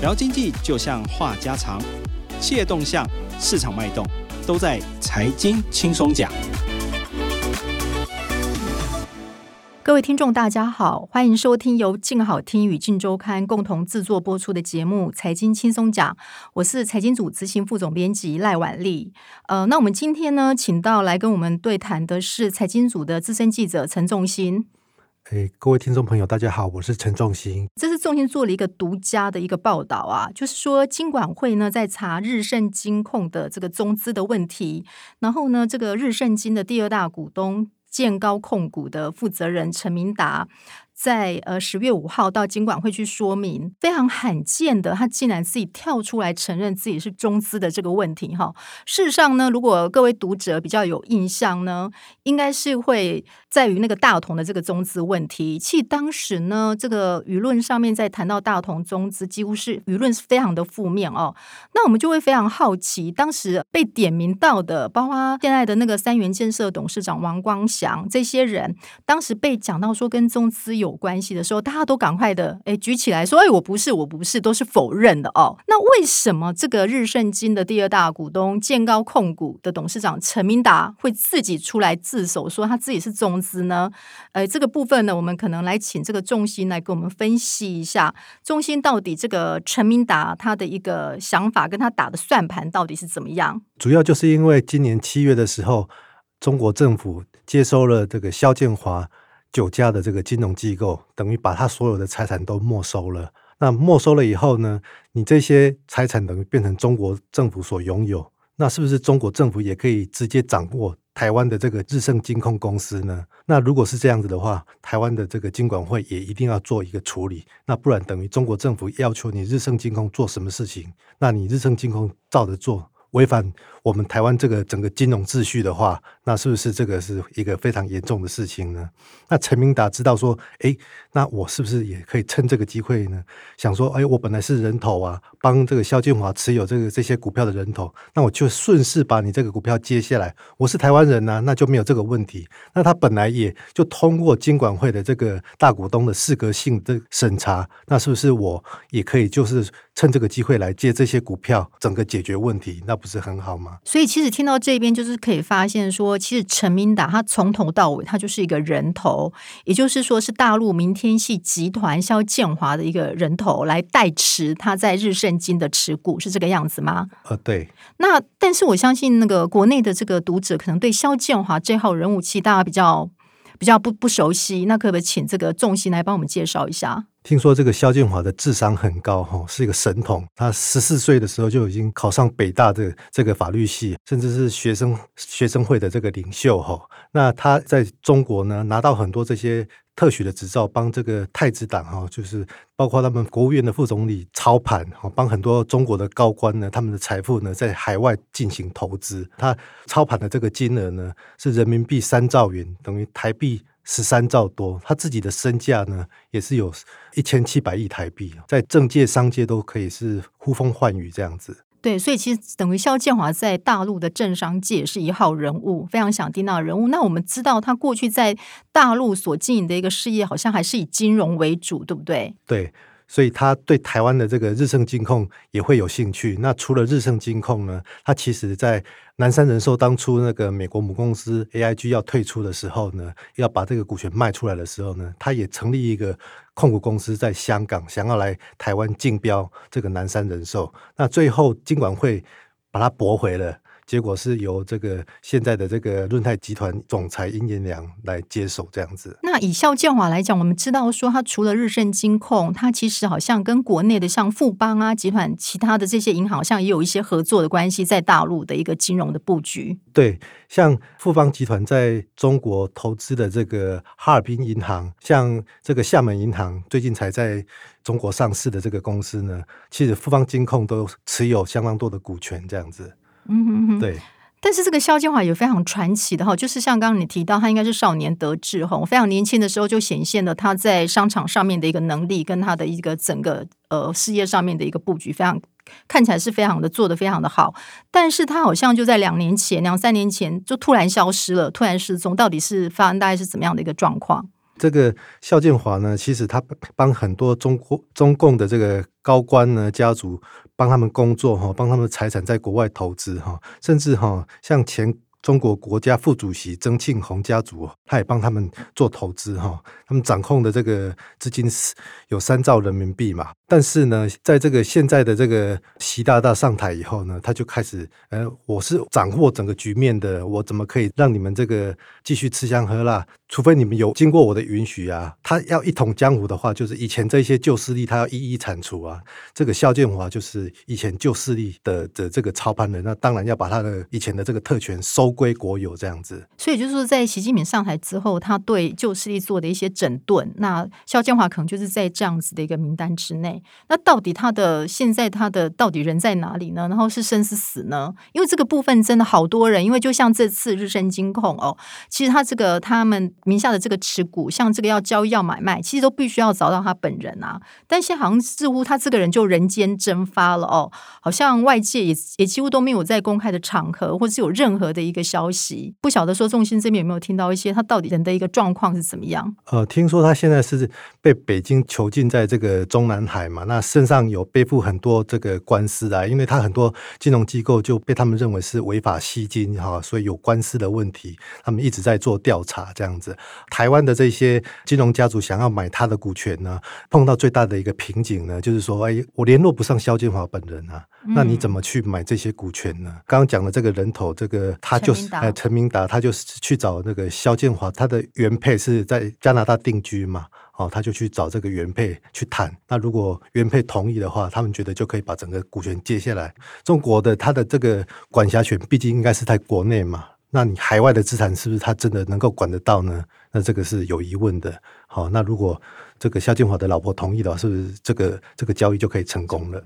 聊经济就像话家常，企业动向、市场脉动，都在财经轻松讲。各位听众，大家好，欢迎收听由静好听与静周刊共同制作播出的节目《财经轻松讲》，我是财经组执行副总编辑赖婉丽。呃，那我们今天呢，请到来跟我们对谈的是财经组的资深记者陈仲兴。哎，各位听众朋友，大家好，我是陈仲兴。这是仲兴做了一个独家的一个报道啊，就是说金管会呢在查日盛金控的这个中资的问题，然后呢，这个日盛金的第二大股东。建高控股的负责人陈明达。在呃十月五号到金管会去说明，非常罕见的，他竟然自己跳出来承认自己是中资的这个问题哈。事实上呢，如果各位读者比较有印象呢，应该是会在于那个大同的这个中资问题。其实当时呢，这个舆论上面在谈到大同中资，几乎是舆论是非常的负面哦。那我们就会非常好奇，当时被点名到的，包括现在的那个三元建设董事长王光祥这些人，当时被讲到说跟中资有有关系的时候，大家都赶快的哎举起来说：“哎，我不是，我不是，都是否认的哦。”那为什么这个日盛金的第二大股东建高控股的董事长陈明达会自己出来自首，说他自己是中资呢？呃，这个部分呢，我们可能来请这个仲兴来给我们分析一下，中兴到底这个陈明达他的一个想法跟他打的算盘到底是怎么样？主要就是因为今年七月的时候，中国政府接收了这个肖建华。九家的这个金融机构等于把他所有的财产都没收了。那没收了以后呢，你这些财产等于变成中国政府所拥有。那是不是中国政府也可以直接掌握台湾的这个日盛金控公司呢？那如果是这样子的话，台湾的这个金管会也一定要做一个处理。那不然等于中国政府要求你日盛金控做什么事情，那你日盛金控照着做。违反我们台湾这个整个金融秩序的话，那是不是这个是一个非常严重的事情呢？那陈明达知道说，哎，那我是不是也可以趁这个机会呢？想说，哎，我本来是人头啊，帮这个肖建华持有这个这些股票的人头，那我就顺势把你这个股票接下来。我是台湾人呐、啊，那就没有这个问题。那他本来也就通过金管会的这个大股东的适格性的审查，那是不是我也可以就是趁这个机会来接这些股票，整个解决问题？那不是很好吗？所以其实听到这边，就是可以发现说，其实陈明达他从头到尾，他就是一个人头，也就是说是大陆明天系集团肖建华的一个人头来代持他在日盛金的持股，是这个样子吗？呃，对。那但是我相信那个国内的这个读者可能对肖建华这号人物，其实大家比较比较不不熟悉，那可不可以请这个重心来帮我们介绍一下？听说这个肖建华的智商很高哈，是一个神童。他十四岁的时候就已经考上北大的这个法律系，甚至是学生学生会的这个领袖哈。那他在中国呢，拿到很多这些特许的执照，帮这个太子党哈，就是包括他们国务院的副总理操盘哈，帮很多中国的高官呢，他们的财富呢在海外进行投资。他操盘的这个金额呢是人民币三兆元，等于台币。十三兆多，他自己的身价呢，也是有一千七百亿台币，在政界、商界都可以是呼风唤雨这样子。对，所以其实等于肖建华在大陆的政商界是一号人物，非常响叮当的人物。那我们知道他过去在大陆所经营的一个事业，好像还是以金融为主，对不对？对。所以他对台湾的这个日盛金控也会有兴趣。那除了日盛金控呢，他其实在南山人寿当初那个美国母公司 AIG 要退出的时候呢，要把这个股权卖出来的时候呢，他也成立一个控股公司在香港，想要来台湾竞标这个南山人寿。那最后金管会把它驳回了。结果是由这个现在的这个润泰集团总裁殷延良来接手这样子。那以肖建华来讲，我们知道说他除了日盛金控，他其实好像跟国内的像富邦啊集团，其他的这些银行，好像也有一些合作的关系，在大陆的一个金融的布局。对，像富邦集团在中国投资的这个哈尔滨银行，像这个厦门银行，最近才在中国上市的这个公司呢，其实富邦金控都持有相当多的股权这样子。嗯哼哼，对。但是这个肖建华也非常传奇的哈，就是像刚刚你提到，他应该是少年得志哈，非常年轻的时候就显现了他在商场上面的一个能力，跟他的一个整个呃事业上面的一个布局，非常看起来是非常的做的非常的好。但是他好像就在两年前、两三年前就突然消失了，突然失踪，到底是发生大概是怎么样的一个状况？这个肖建华呢，其实他帮很多中国中共的这个高官呢家族帮他们工作哈，帮他们财产在国外投资哈，甚至哈像前。中国国家副主席曾庆红家族，他也帮他们做投资哈，他们掌控的这个资金是有三兆人民币嘛。但是呢，在这个现在的这个习大大上台以后呢，他就开始，呃，我是掌握整个局面的，我怎么可以让你们这个继续吃香喝辣？除非你们有经过我的允许啊。他要一统江湖的话，就是以前这些旧势力，他要一一铲除啊。这个肖建华就是以前旧势力的的这个操盘人，那当然要把他的以前的这个特权收归国有，这样子。所以就是说，在习近平上台之后，他对旧势力做的一些整顿，那肖建华可能就是在这样子的一个名单之内。那到底他的现在他的到底人在哪里呢？然后是生是死呢？因为这个部分真的好多人，因为就像这次日盛金控哦，其实他这个他们名下的这个持股，像这个要交易要买卖，其实都必须要找到他本人啊。但现在好像似乎他这个人就人间蒸发了哦，好像外界也也几乎都没有在公开的场合，或是有任何的一个消息。不晓得说仲兴这边有没有听到一些他到底人的一个状况是怎么样？呃，听说他现在是被北京囚禁在这个中南海。嘛，那身上有背负很多这个官司啊，因为他很多金融机构就被他们认为是违法吸金哈，所以有官司的问题，他们一直在做调查这样子。台湾的这些金融家族想要买他的股权呢，碰到最大的一个瓶颈呢，就是说，哎，我联络不上肖建华本人啊，那你怎么去买这些股权呢？刚刚讲的这个人头，这个他就是呃陈明达，他就是去找那个肖建华，他的原配是在加拿大定居嘛。哦，他就去找这个原配去谈。那如果原配同意的话，他们觉得就可以把整个股权接下来。中国的他的这个管辖权，毕竟应该是在国内嘛。那你海外的资产是不是他真的能够管得到呢？那这个是有疑问的。好，那如果这个肖建华的老婆同意的话，是不是这个这个交易就可以成功了？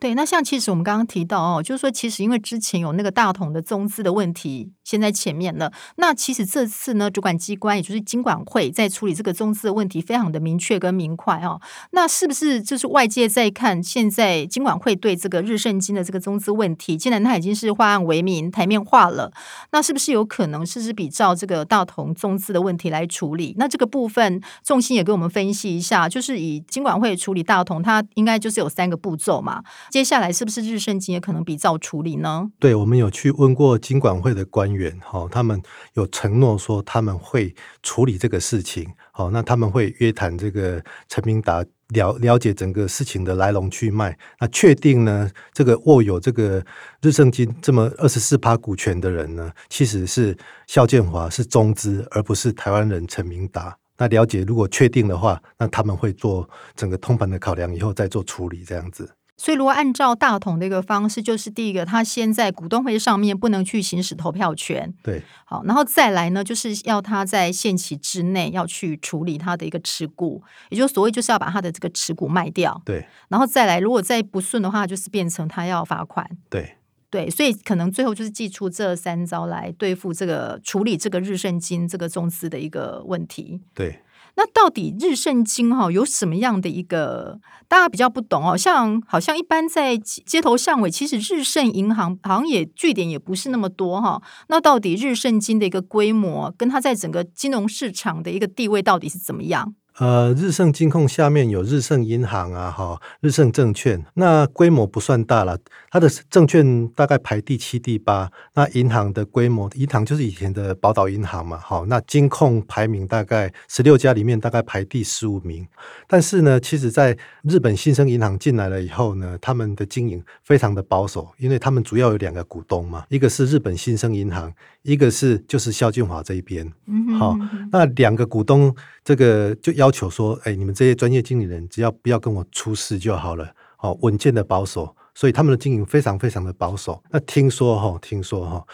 对，那像其实我们刚刚提到哦，就是说其实因为之前有那个大同的中资的问题，现在前面了。那其实这次呢，主管机关也就是金管会在处理这个中资的问题，非常的明确跟明快哦。那是不是就是外界在看现在金管会对这个日盛金的这个中资问题，既然它已经是化案为民、台面化了，那是不是有可能是是比照这个大同中资的问题来处理？那这个部分重心也给我们分析一下，就是以金管会处理大同，它应该就是有三个步骤嘛。接下来是不是日盛金也可能比照处理呢？对，我们有去问过金管会的官员，哈，他们有承诺说他们会处理这个事情，好，那他们会约谈这个陈明达，了了解整个事情的来龙去脉，那确定呢，这个握有这个日盛金这么二十四趴股权的人呢，其实是肖建华，是中资，而不是台湾人陈明达。那了解如果确定的话，那他们会做整个通盘的考量，以后再做处理，这样子。所以，如果按照大同的一个方式，就是第一个，他先在股东会上面不能去行使投票权，对，好，然后再来呢，就是要他在限期之内要去处理他的一个持股，也就是所谓就是要把他的这个持股卖掉，对，然后再来，如果再不顺的话，就是变成他要罚款，对，对，所以可能最后就是祭出这三招来对付这个处理这个日盛金这个中资的一个问题，对。那到底日盛金哈有什么样的一个大家比较不懂哦？像好像一般在街头巷尾，其实日盛银行好像也据点也不是那么多哈。那到底日盛金的一个规模，跟它在整个金融市场的一个地位到底是怎么样？呃，日盛金控下面有日盛银行啊，哈，日盛证券，那规模不算大了，它的证券大概排第七、第八。那银行的规模，银行就是以前的宝岛银行嘛，好，那金控排名大概十六家里面大概排第十五名。但是呢，其实在日本新生银行进来了以后呢，他们的经营非常的保守，因为他们主要有两个股东嘛，一个是日本新生银行，一个是就是肖俊华这一边。嗯，好，那两个股东这个就要。要求说：“哎，你们这些专业经理人，只要不要跟我出事就好了。哦，稳健的保守，所以他们的经营非常非常的保守。那听说哈，听说哈，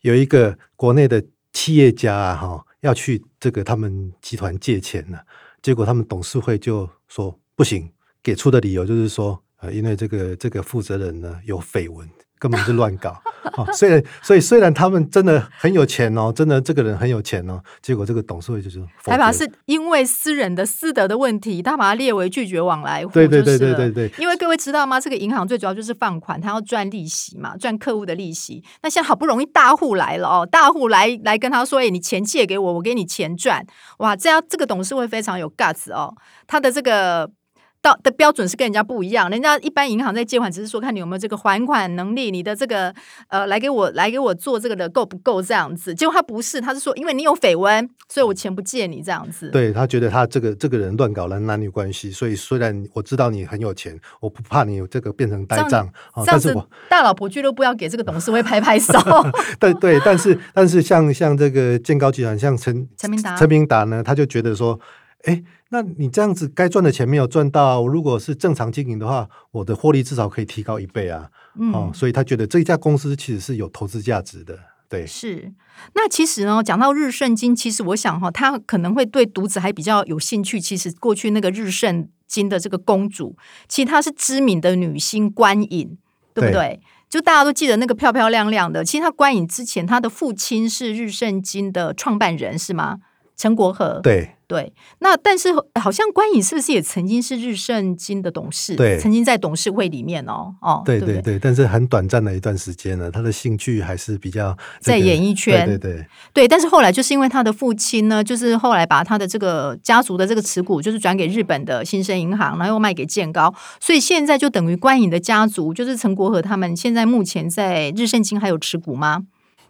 有一个国内的企业家啊，哈，要去这个他们集团借钱呢，结果他们董事会就说不行，给出的理由就是说，呃，因为这个这个负责人呢有绯闻。”根本是乱搞 哦，虽然所以虽然他们真的很有钱哦，真的这个人很有钱哦，结果这个董事会就是还把是因为私人的私德的问题，他把它列为拒绝往来户。对对对对对对，因为各位知道吗？这个银行最主要就是放款，他要赚利息嘛，赚客户的利息。那现在好不容易大户来了哦，大户来来跟他说：“哎，你钱借给我，我给你钱赚。”哇，这样这个董事会非常有 guts 哦，他的这个。到的标准是跟人家不一样，人家一般银行在借款只是说看你有没有这个还款能力，你的这个呃来给我来给我做这个的够不够这样子，结果他不是，他是说因为你有绯闻，所以我钱不借你这样子。对，他觉得他这个这个人乱搞男男女关系，所以虽然我知道你很有钱，我不怕你有这个变成呆账，这样，哦、这样子大老婆俱乐部要给这个董事会拍拍手。对对，但是但是像像这个建高集团，像陈陈明达，陈明达呢，他就觉得说。哎，那你这样子该赚的钱没有赚到，如果是正常经营的话，我的获利至少可以提高一倍啊！嗯、哦，所以他觉得这一家公司其实是有投资价值的。对，是。那其实呢，讲到日盛金，其实我想哈，他可能会对读者还比较有兴趣。其实过去那个日盛金的这个公主，其实她是知名的女星观影，对不对？对，就大家都记得那个漂漂亮亮的。其实她观影之前，她的父亲是日盛金的创办人，是吗？陈国和。对。对，那但是好像关颖是不是也曾经是日盛金的董事？对，曾经在董事会里面哦，哦，对对对，对，但是很短暂的一段时间呢，他的兴趣还是比较、这个、在演艺圈，对对对，对，但是后来就是因为他的父亲呢，就是后来把他的这个家族的这个持股，就是转给日本的新生银行，然后又卖给建高，所以现在就等于关颖的家族，就是陈国和他们，现在目前在日盛金还有持股吗？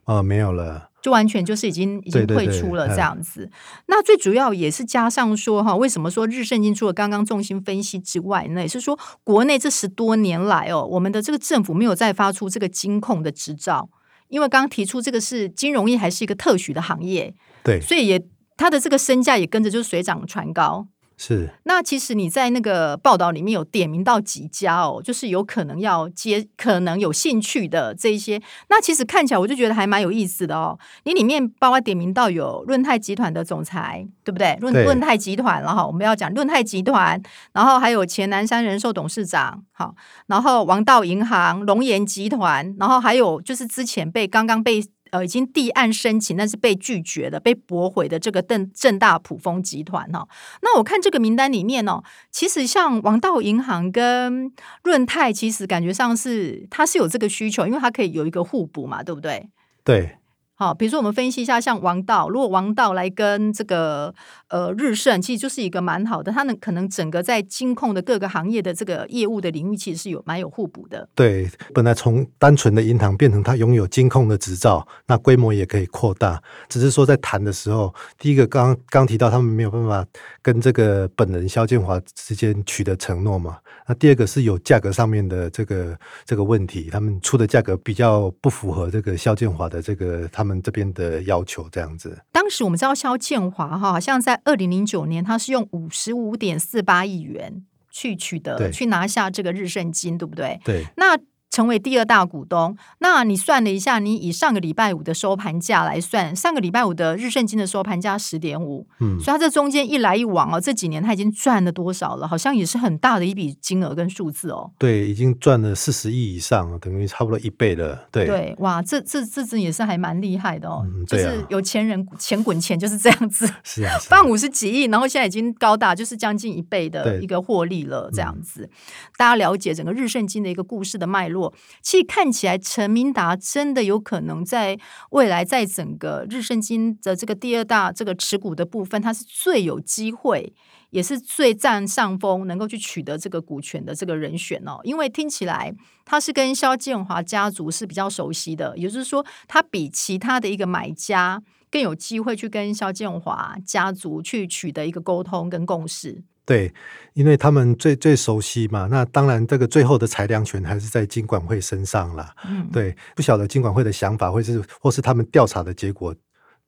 哦，没有了。就完全就是已经已经退出了这样子，对对对，那最主要也是加上说哈，为什么说日盛金除了刚刚重心分析之外那，也是说国内这十多年来哦，我们的这个政府没有再发出这个金控的执照，因为刚刚提出这个是金融业还是一个特许的行业，对，所以也它的这个身价也跟着就水涨船高。是，那其实你在那个报道里面有点名到几家哦，就是有可能要接，可能有兴趣的这一些。那其实看起来我就觉得还蛮有意思的哦。你里面包括点名到有润泰集团的总裁，对不对？润润泰集团，然后我们要讲润泰集团，然后还有前南山人寿董事长，好，然后王道银行、龙岩集团，然后还有就是之前被刚刚被。呃，已经递案申请，但是被拒绝的、被驳回的这个邓正大普丰集团哈、哦，那我看这个名单里面哦，其实像王道银行跟润泰，其实感觉上是它是有这个需求，因为它可以有一个互补嘛，对不对？对。好，比如说我们分析一下，像王道，如果王道来跟这个呃日盛，其实就是一个蛮好的，他们可能整个在金控的各个行业的这个业务的领域，其实是有蛮有互补的。对，本来从单纯的银行变成他拥有金控的执照，那规模也可以扩大。只是说在谈的时候，第一个刚刚提到他们没有办法跟这个本人肖建华之间取得承诺嘛。那第二个是有价格上面的这个这个问题，他们出的价格比较不符合这个肖建华的这个他们这边的要求，这样子。当时我们知道肖建华哈，好像在二零零九年，他是用五十五点四八亿元去取得，去拿下这个日盛金，对不对？对。那成为第二大股东，那你算了一下，你以上个礼拜五的收盘价来算，上个礼拜五的日盛金的收盘价十点五，嗯，所以它这中间一来一往哦，这几年它已经赚了多少了？好像也是很大的一笔金额跟数字哦。对，已经赚了四十亿以上，等于差不多一倍了。对。对，哇，这这这只也是还蛮厉害的哦，嗯啊、就是有钱人钱滚钱就是这样子，是啊，放五十几亿，然后现在已经高达就是将近一倍的一个获利了，这样子。嗯、大家了解整个日盛金的一个故事的脉络，其实看。起来陈明达真的有可能在未来，在整个日盛金的这个第二大这个持股的部分，他是最有机会，也是最占上风，能够去取得这个股权的这个人选哦。因为听起来他是跟萧建华家族是比较熟悉的，也就是说，他比其他的一个买家更有机会去跟萧建华家族去取得一个沟通跟共识。对，因为他们最最熟悉嘛，那当然这个最后的裁量权还是在金管会身上啦。嗯，对，不晓得金管会的想法，或是或是他们调查的结果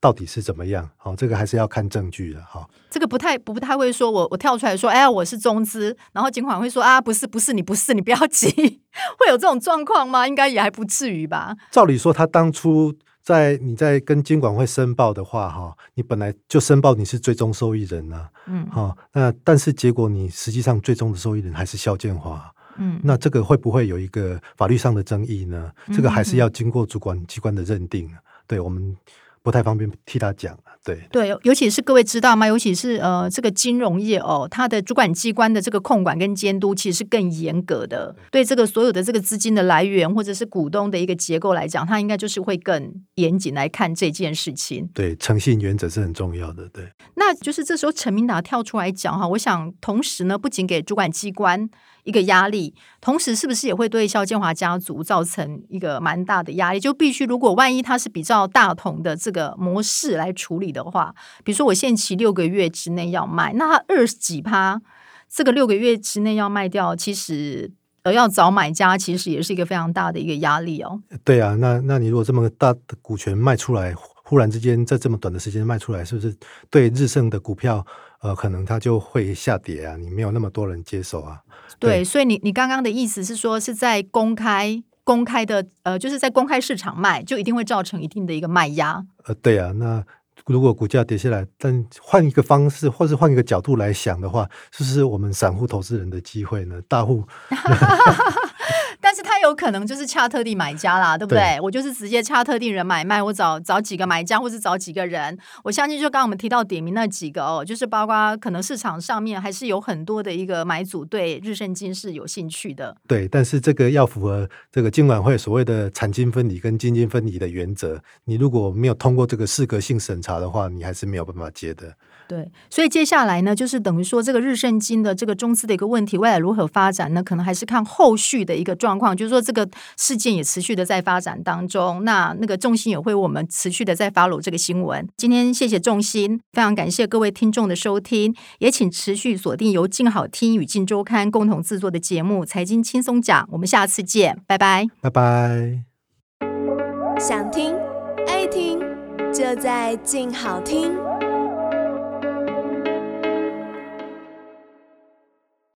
到底是怎么样？好，这个还是要看证据的。哈，这个不太不太会说，我我跳出来说，哎呀，我是中资，然后金管会说啊，不是不是，你不是，你不要急，会有这种状况吗？应该也还不至于吧？照理说，他当初。在你在跟监管会申报的话，哈，你本来就申报你是最终受益人呐，嗯，哈，那但是结果你实际上最终的受益人还是肖建华，嗯，那这个会不会有一个法律上的争议呢？这个还是要经过主管机关的认定，对我们。不太方便替他讲。对对，尤其是各位知道吗？尤其是呃，这个金融业哦，它的主管机关的这个控管跟监督其实是更严格的。对这个所有的这个资金的来源或者是股东的一个结构来讲，它应该就是会更严谨来看这件事情。对，诚信原则是很重要的。对，那就是这时候陈明达跳出来讲哈，我想同时呢，不仅给主管机关。一个压力，同时是不是也会对肖建华家族造成一个蛮大的压力？就必须如果万一他是比较大同的这个模式来处理的话，比如说我限期六个月之内要卖，那他二十几趴，这个六个月之内要卖掉，其实呃要找买家，其实也是一个非常大的一个压力哦。对啊，那那你如果这么大的股权卖出来，忽然之间在这么短的时间卖出来，是不是对日盛的股票呃可能它就会下跌啊？你没有那么多人接手啊？对，所以你你刚刚的意思是说，是在公开公开的呃，就是在公开市场卖，就一定会造成一定的一个卖压。呃，对啊，那如果股价跌下来，但换一个方式，或是换一个角度来想的话，是不是我们散户投资人的机会呢？大户。但是他有可能就是恰特定买家啦，对不对？对，我就是直接恰特定人买卖，我找找几个买家，或是找几个人。我相信就刚刚我们提到点名那几个哦，就是包括可能市场上面还是有很多的一个买主对日盛金是有兴趣的。对，但是这个要符合这个金管会所谓的产金分离跟金金分离的原则。你如果没有通过这个适格性审查的话，你还是没有办法接的。对，所以接下来呢，就是等于说这个日盛金的这个中资的一个问题，未来如何发展呢？可能还是看后续的一个状况。就是说，这个事件也持续的在发展当中，那那个重心也会我们持续的在 follow 这个新闻。今天谢谢重心，非常感谢各位听众的收听，也请持续锁定由静好听与静周刊共同制作的节目《财经轻松讲》，我们下次见，拜拜，拜拜。想听爱听，就在静好听。